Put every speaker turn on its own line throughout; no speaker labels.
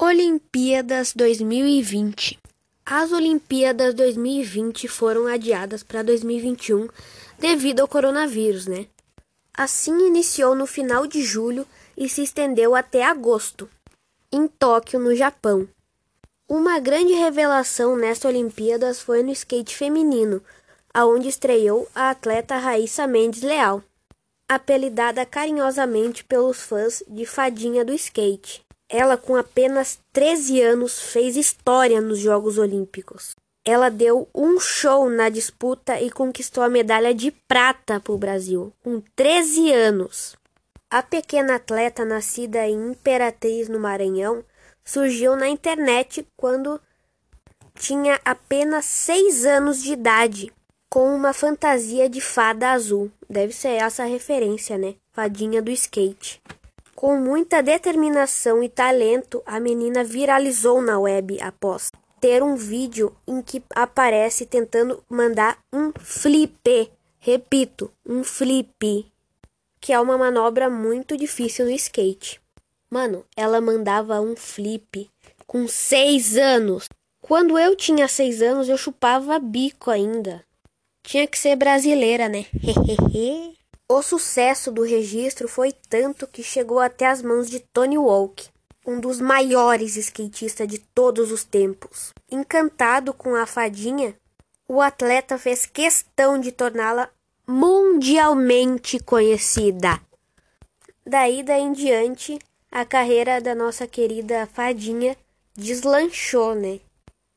Olimpíadas 2020 As Olimpíadas 2020 foram adiadas para 2021 devido ao coronavírus, né? Assim iniciou no final de julho e se estendeu até agosto, em Tóquio, no Japão. Uma grande revelação nesta Olimpíadas foi no skate feminino, aonde estreou a atleta Raíssa Mendes Leal, apelidada carinhosamente pelos fãs de Fadinha do Skate. Ela, com apenas 13 anos, fez história nos Jogos Olímpicos. Ela deu um show na disputa e conquistou a medalha de prata para o Brasil, com 13 anos. A pequena atleta, nascida em Imperatriz, no Maranhão, surgiu na internet quando tinha apenas 6 anos de idade, com uma fantasia de fada azul. Deve ser essa a referência, né? Fadinha do skate. Com muita determinação e talento, a menina viralizou na web após ter um vídeo em que aparece tentando mandar um flip. Repito, um flip, que é uma manobra muito difícil no skate. Mano, ela mandava um flip com seis anos. Quando eu tinha seis anos, eu chupava bico ainda. Tinha que ser brasileira, né? Hehehe. O sucesso do registro foi tanto que chegou até as mãos de Tony Hawk, um dos maiores skatistas de todos os tempos. Encantado com a fadinha, o atleta fez questão de torná-la mundialmente conhecida. Daí daí em diante, a carreira da nossa querida fadinha deslanchou, né?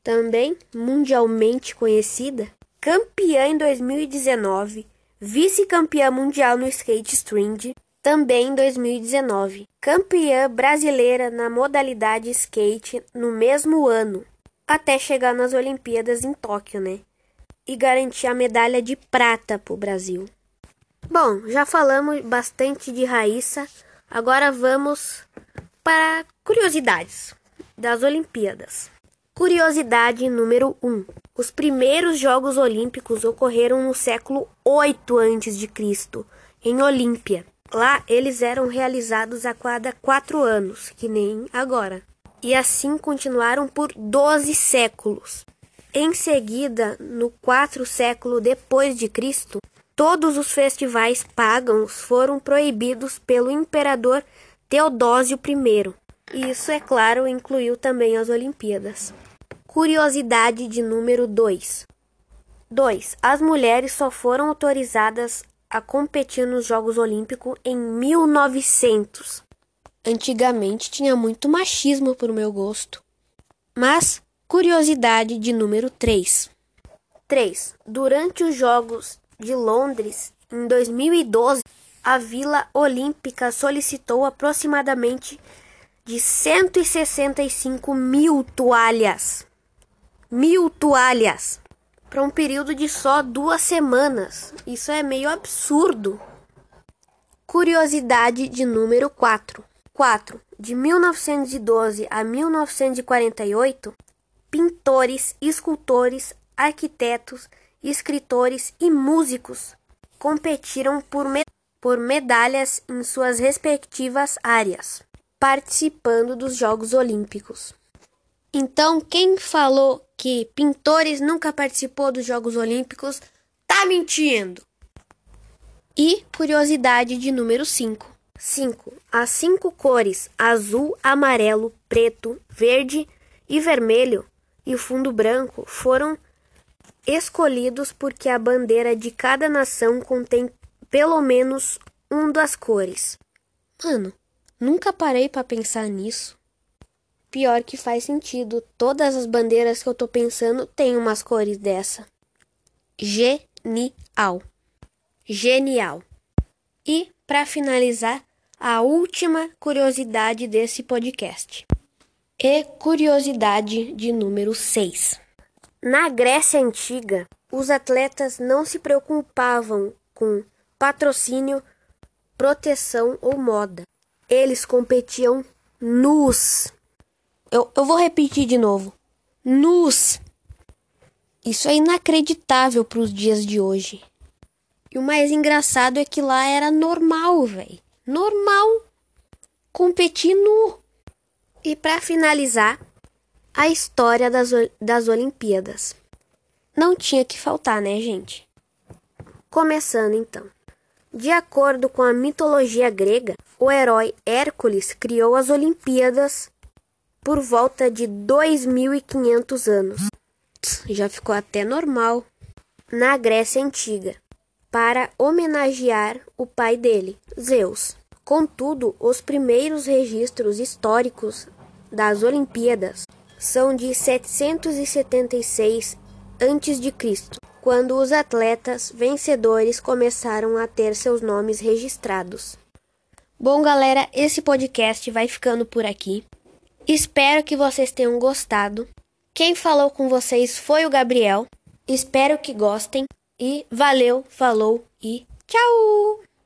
Também mundialmente conhecida, campeã em 2019 vice-campeã mundial no skate string, também em 2019, campeã brasileira na modalidade skate no mesmo ano, até chegar nas Olimpíadas em Tóquio, né? E garantir a medalha de prata para o Brasil. Bom, já falamos bastante de Raíssa, agora vamos para curiosidades das Olimpíadas. Curiosidade número 1. Os primeiros Jogos Olímpicos ocorreram no século 8 a.C., em Olímpia. Lá eles eram realizados a cada quatro anos, que nem agora. E assim continuaram por 12 séculos. Em seguida, no quarto século depois de Cristo, todos os festivais pagãos foram proibidos pelo imperador Teodósio I. E isso, é claro, incluiu também as Olimpíadas. Curiosidade de número 2. 2. As mulheres só foram autorizadas a competir nos Jogos Olímpicos em 1900. Antigamente tinha muito machismo para o meu gosto. Mas, curiosidade de número 3. 3. Durante os Jogos de Londres, em 2012, a Vila Olímpica solicitou aproximadamente de 165 mil toalhas mil toalhas para um período de só duas semanas. Isso é meio absurdo. Curiosidade de número 4. 4. De 1912 a 1948, pintores, escultores, arquitetos, escritores e músicos competiram por, me por medalhas em suas respectivas áreas, participando dos Jogos Olímpicos. Então, quem falou que pintores nunca participou dos Jogos Olímpicos tá mentindo. E curiosidade de número 5. 5. As cinco cores azul, amarelo, preto, verde e vermelho e o fundo branco foram escolhidos porque a bandeira de cada nação contém pelo menos um das cores. Mano, nunca parei para pensar nisso. Pior que faz sentido. Todas as bandeiras que eu tô pensando têm umas cores dessa. Genial. Genial. E, para finalizar, a última curiosidade desse podcast. E curiosidade de número 6. Na Grécia Antiga, os atletas não se preocupavam com patrocínio, proteção ou moda. Eles competiam nus. Eu, eu vou repetir de novo. Nus. Isso é inacreditável para os dias de hoje. E o mais engraçado é que lá era normal, velho. Normal. Competir nu. E para finalizar, a história das, das Olimpíadas. Não tinha que faltar, né, gente? Começando então. De acordo com a mitologia grega, o herói Hércules criou as Olimpíadas por volta de 2500 anos. Já ficou até normal. Na Grécia Antiga, para homenagear o pai dele, Zeus. Contudo, os primeiros registros históricos das Olimpíadas são de 776 a.C., quando os atletas vencedores começaram a ter seus nomes registrados. Bom, galera, esse podcast vai ficando por aqui. Espero que vocês tenham gostado. Quem falou com vocês foi o Gabriel. Espero que gostem e valeu, falou e tchau!